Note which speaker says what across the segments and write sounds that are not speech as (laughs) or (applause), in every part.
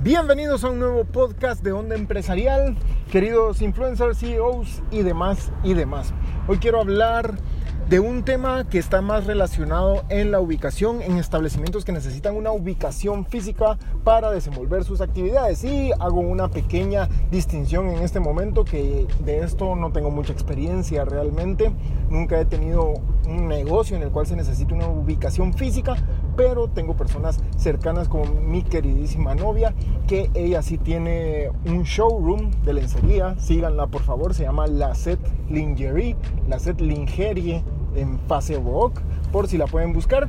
Speaker 1: Bienvenidos a un nuevo podcast de Onda Empresarial, queridos influencers, CEOs y demás y demás. Hoy quiero hablar de un tema que está más relacionado en la ubicación, en establecimientos que necesitan una ubicación física para desenvolver sus actividades. Y hago una pequeña distinción en este momento que de esto no tengo mucha experiencia realmente. Nunca he tenido un negocio en el cual se necesita una ubicación física, pero tengo personas cercanas como mi queridísima novia, que ella sí tiene un showroom de lencería. Síganla por favor, se llama La Set Lingerie, La Set Lingerie en Facebook, por si la pueden buscar.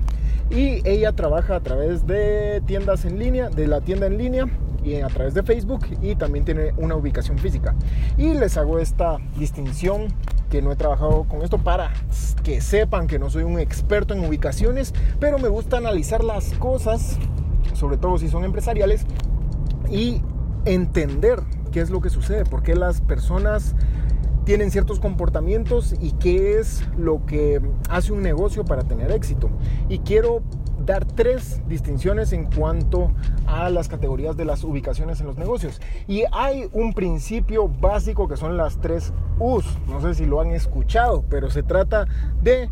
Speaker 1: Y ella trabaja a través de tiendas en línea, de la tienda en línea y a través de Facebook y también tiene una ubicación física. Y les hago esta distinción que no he trabajado con esto para que sepan que no soy un experto en ubicaciones, pero me gusta analizar las cosas, sobre todo si son empresariales, y entender qué es lo que sucede, por qué las personas tienen ciertos comportamientos y qué es lo que hace un negocio para tener éxito. Y quiero dar tres distinciones en cuanto a las categorías de las ubicaciones en los negocios. Y hay un principio básico que son las tres U's. No sé si lo han escuchado, pero se trata de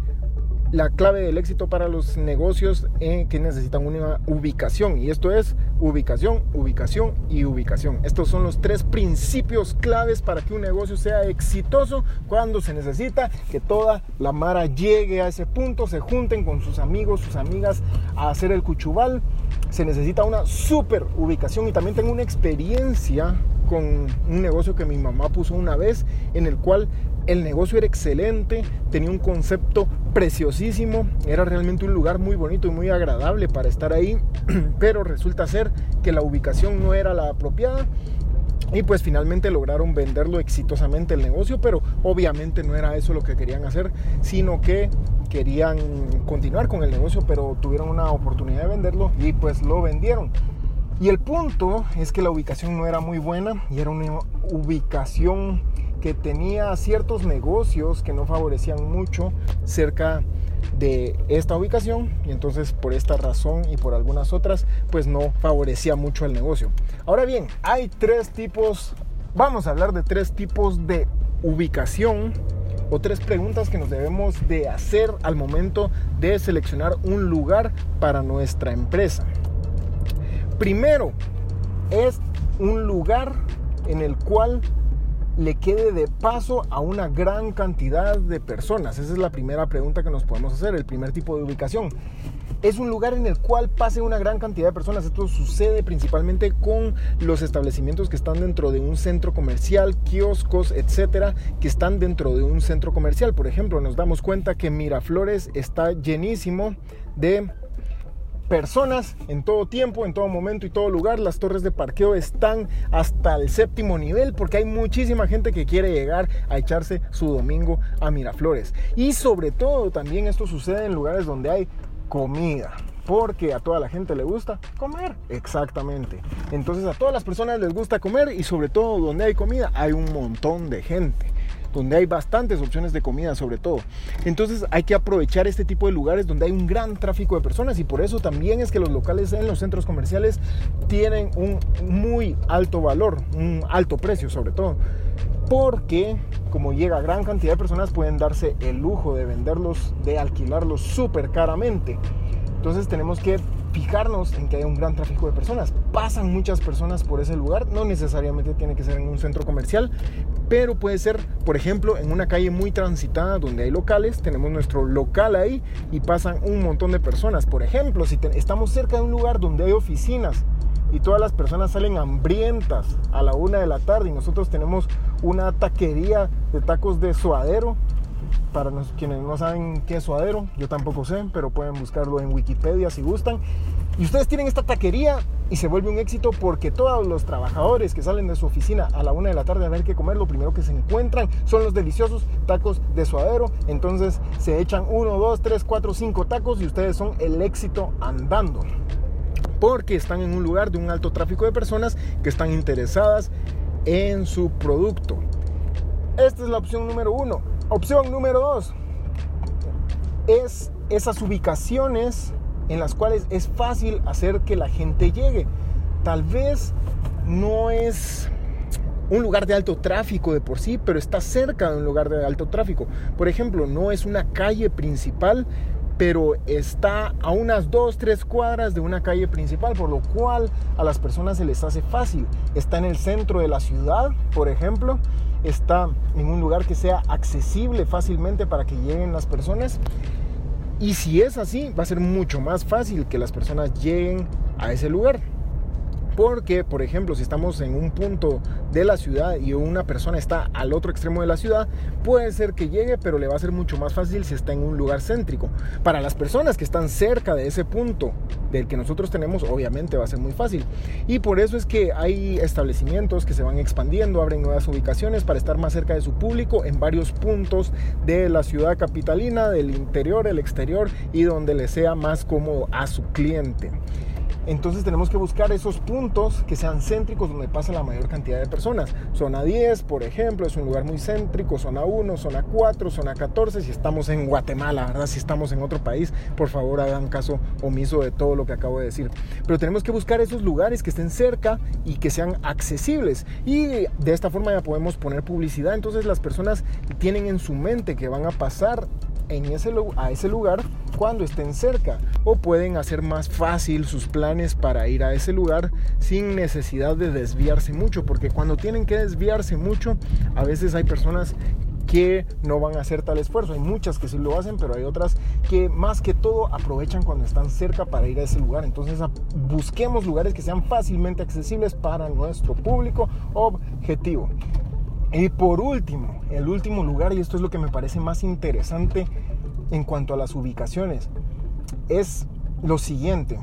Speaker 1: la clave del éxito para los negocios que necesitan una ubicación. Y esto es ubicación, ubicación y ubicación. Estos son los tres principios claves para que un negocio sea exitoso cuando se necesita que toda la mara llegue a ese punto, se junten con sus amigos, sus amigas a hacer el cuchubal. Se necesita una super ubicación y también tengo una experiencia con un negocio que mi mamá puso una vez en el cual el negocio era excelente, tenía un concepto preciosísimo, era realmente un lugar muy bonito y muy agradable para estar ahí, (clears throat) pero resulta ser que la ubicación no era la apropiada. Y pues finalmente lograron venderlo exitosamente el negocio, pero obviamente no era eso lo que querían hacer, sino que querían continuar con el negocio, pero tuvieron una oportunidad de venderlo y pues lo vendieron. Y el punto es que la ubicación no era muy buena y era una ubicación que tenía ciertos negocios que no favorecían mucho cerca de esta ubicación y entonces por esta razón y por algunas otras pues no favorecía mucho el negocio. Ahora bien, hay tres tipos, vamos a hablar de tres tipos de ubicación o tres preguntas que nos debemos de hacer al momento de seleccionar un lugar para nuestra empresa. Primero, es un lugar en el cual le quede de paso a una gran cantidad de personas? Esa es la primera pregunta que nos podemos hacer, el primer tipo de ubicación. Es un lugar en el cual pase una gran cantidad de personas. Esto sucede principalmente con los establecimientos que están dentro de un centro comercial, kioscos, etcétera, que están dentro de un centro comercial. Por ejemplo, nos damos cuenta que Miraflores está llenísimo de personas en todo tiempo, en todo momento y todo lugar. Las torres de parqueo están hasta el séptimo nivel porque hay muchísima gente que quiere llegar a echarse su domingo a Miraflores. Y sobre todo también esto sucede en lugares donde hay comida. Porque a toda la gente le gusta comer. Exactamente. Entonces a todas las personas les gusta comer y sobre todo donde hay comida hay un montón de gente donde hay bastantes opciones de comida sobre todo. Entonces hay que aprovechar este tipo de lugares donde hay un gran tráfico de personas y por eso también es que los locales en los centros comerciales tienen un muy alto valor, un alto precio sobre todo. Porque como llega gran cantidad de personas pueden darse el lujo de venderlos, de alquilarlos súper caramente. Entonces tenemos que fijarnos en que hay un gran tráfico de personas. Pasan muchas personas por ese lugar, no necesariamente tiene que ser en un centro comercial, pero puede ser, por ejemplo, en una calle muy transitada donde hay locales, tenemos nuestro local ahí y pasan un montón de personas. Por ejemplo, si estamos cerca de un lugar donde hay oficinas y todas las personas salen hambrientas a la una de la tarde y nosotros tenemos una taquería de tacos de suadero, para quienes no saben qué es suadero, yo tampoco sé, pero pueden buscarlo en Wikipedia si gustan. Y ustedes tienen esta taquería y se vuelve un éxito porque todos los trabajadores que salen de su oficina a la una de la tarde a ver qué comer, lo primero que se encuentran son los deliciosos tacos de suadero. Entonces se echan uno, dos, tres, cuatro, cinco tacos y ustedes son el éxito andando. Porque están en un lugar de un alto tráfico de personas que están interesadas en su producto. Esta es la opción número uno. Opción número dos es esas ubicaciones en las cuales es fácil hacer que la gente llegue. tal vez no es un lugar de alto tráfico de por sí, pero está cerca de un lugar de alto tráfico. Por ejemplo, no es una calle principal, pero está a unas 2, 3 cuadras de una calle principal, por lo cual a las personas se les hace fácil. Está en el centro de la ciudad, por ejemplo, está en un lugar que sea accesible fácilmente para que lleguen las personas. Y si es así, va a ser mucho más fácil que las personas lleguen a ese lugar. Porque, por ejemplo, si estamos en un punto de la ciudad y una persona está al otro extremo de la ciudad, puede ser que llegue, pero le va a ser mucho más fácil si está en un lugar céntrico. Para las personas que están cerca de ese punto del que nosotros tenemos, obviamente va a ser muy fácil. Y por eso es que hay establecimientos que se van expandiendo, abren nuevas ubicaciones para estar más cerca de su público en varios puntos de la ciudad capitalina, del interior, el exterior y donde le sea más cómodo a su cliente. Entonces tenemos que buscar esos puntos que sean céntricos donde pasa la mayor cantidad de personas. Zona 10, por ejemplo, es un lugar muy céntrico. Zona 1, zona 4, zona 14. Si estamos en Guatemala, ¿verdad? Si estamos en otro país, por favor hagan caso omiso de todo lo que acabo de decir. Pero tenemos que buscar esos lugares que estén cerca y que sean accesibles. Y de esta forma ya podemos poner publicidad. Entonces las personas tienen en su mente que van a pasar en ese, a ese lugar cuando estén cerca o pueden hacer más fácil sus planes para ir a ese lugar sin necesidad de desviarse mucho porque cuando tienen que desviarse mucho a veces hay personas que no van a hacer tal esfuerzo. Hay muchas que sí lo hacen, pero hay otras que más que todo aprovechan cuando están cerca para ir a ese lugar. Entonces busquemos lugares que sean fácilmente accesibles para nuestro público objetivo. Y por último, el último lugar, y esto es lo que me parece más interesante en cuanto a las ubicaciones, es lo siguiente.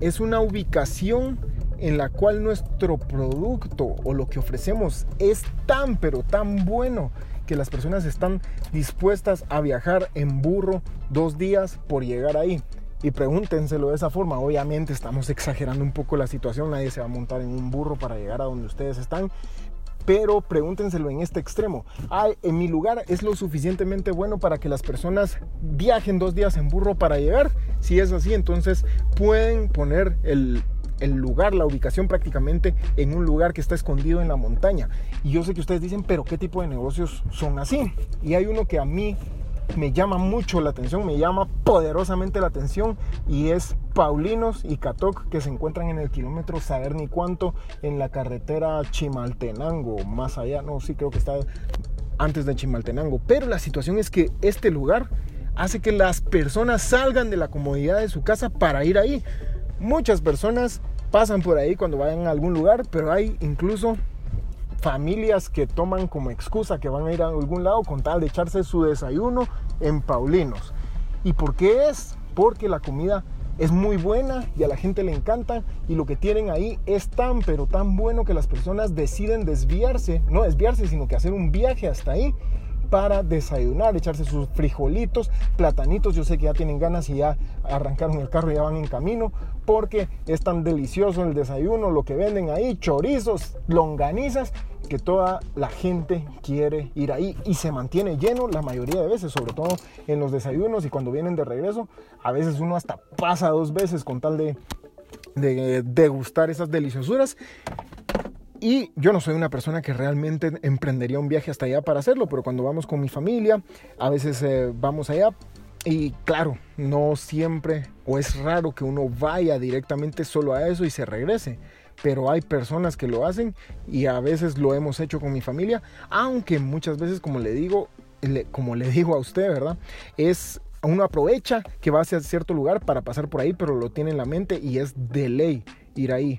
Speaker 1: Es una ubicación en la cual nuestro producto o lo que ofrecemos es tan pero tan bueno que las personas están dispuestas a viajar en burro dos días por llegar ahí. Y pregúntenselo de esa forma. Obviamente estamos (laughs) exagerando un poco la situación. Nadie se va a montar en un burro para llegar a donde ustedes están pero pregúntenselo en este extremo. en mi lugar es lo suficientemente bueno para que las personas viajen dos días en burro para llegar. Si es así, entonces pueden poner el, el lugar, la ubicación prácticamente en un lugar que está escondido en la montaña. Y yo sé que ustedes dicen, pero ¿qué tipo de negocios son así? Y hay uno que a mí me llama mucho la atención, me llama poderosamente la atención y es Paulinos y Catoc que se encuentran en el kilómetro saber ni cuánto en la carretera Chimaltenango, más allá, no, sí creo que está antes de Chimaltenango, pero la situación es que este lugar hace que las personas salgan de la comodidad de su casa para ir ahí. Muchas personas pasan por ahí cuando vayan a algún lugar, pero hay incluso familias que toman como excusa que van a ir a algún lado con tal de echarse su desayuno en Paulinos. ¿Y por qué es? Porque la comida es muy buena y a la gente le encanta y lo que tienen ahí es tan pero tan bueno que las personas deciden desviarse, no desviarse, sino que hacer un viaje hasta ahí para desayunar, echarse sus frijolitos, platanitos. Yo sé que ya tienen ganas y ya arrancaron el carro y ya van en camino porque es tan delicioso el desayuno, lo que venden ahí, chorizos, longanizas, que toda la gente quiere ir ahí y se mantiene lleno la mayoría de veces, sobre todo en los desayunos y cuando vienen de regreso. A veces uno hasta pasa dos veces con tal de, de degustar esas deliciosuras. Y yo no soy una persona que realmente emprendería un viaje hasta allá para hacerlo, pero cuando vamos con mi familia, a veces eh, vamos allá. Y claro, no siempre o es raro que uno vaya directamente solo a eso y se regrese. Pero hay personas que lo hacen y a veces lo hemos hecho con mi familia, aunque muchas veces, como le digo, como le (laughs) digo a usted, ¿verdad? Es uno aprovecha que va hacia cierto lugar para pasar por ahí, pero lo tiene en la mente y es de ley ir ahí.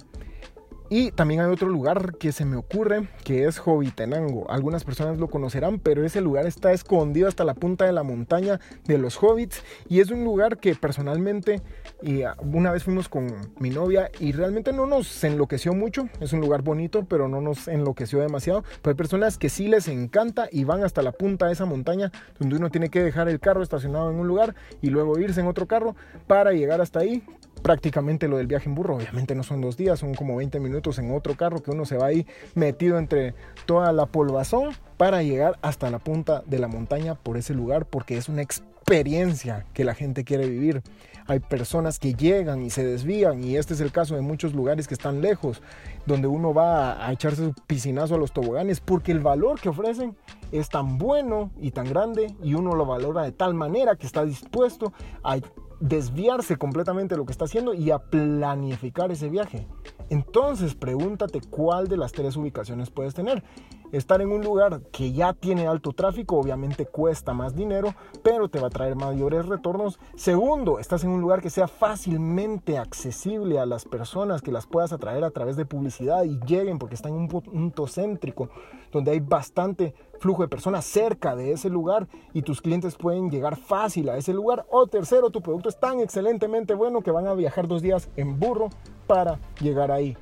Speaker 1: Y también hay otro lugar que se me ocurre que es Hobbitenango. Algunas personas lo conocerán, pero ese lugar está escondido hasta la punta de la montaña de los hobbits y es un lugar que personalmente y una vez fuimos con mi novia y realmente no nos enloqueció mucho. Es un lugar bonito, pero no nos enloqueció demasiado. Pero hay personas que sí les encanta y van hasta la punta de esa montaña donde uno tiene que dejar el carro estacionado en un lugar y luego irse en otro carro para llegar hasta ahí prácticamente lo del viaje en burro. Obviamente no son dos días, son como 20 minutos en otro carro que uno se va ahí metido entre toda la polvazón para llegar hasta la punta de la montaña por ese lugar porque es una experiencia que la gente quiere vivir. Hay personas que llegan y se desvían y este es el caso de muchos lugares que están lejos, donde uno va a echarse su piscinazo a los toboganes porque el valor que ofrecen es tan bueno y tan grande y uno lo valora de tal manera que está dispuesto a desviarse completamente de lo que está haciendo y a planificar ese viaje. Entonces pregúntate cuál de las tres ubicaciones puedes tener. Estar en un lugar que ya tiene alto tráfico obviamente cuesta más dinero, pero te va a traer mayores retornos. Segundo, estás en un lugar que sea fácilmente accesible a las personas, que las puedas atraer a través de publicidad y lleguen porque está en un punto céntrico, donde hay bastante flujo de personas cerca de ese lugar y tus clientes pueden llegar fácil a ese lugar. O tercero, tu producto es tan excelentemente bueno que van a viajar dos días en burro para llegar ahí.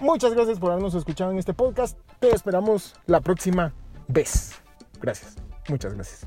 Speaker 1: Muchas gracias por habernos escuchado en este podcast. Te esperamos la próxima vez. Gracias. Muchas gracias.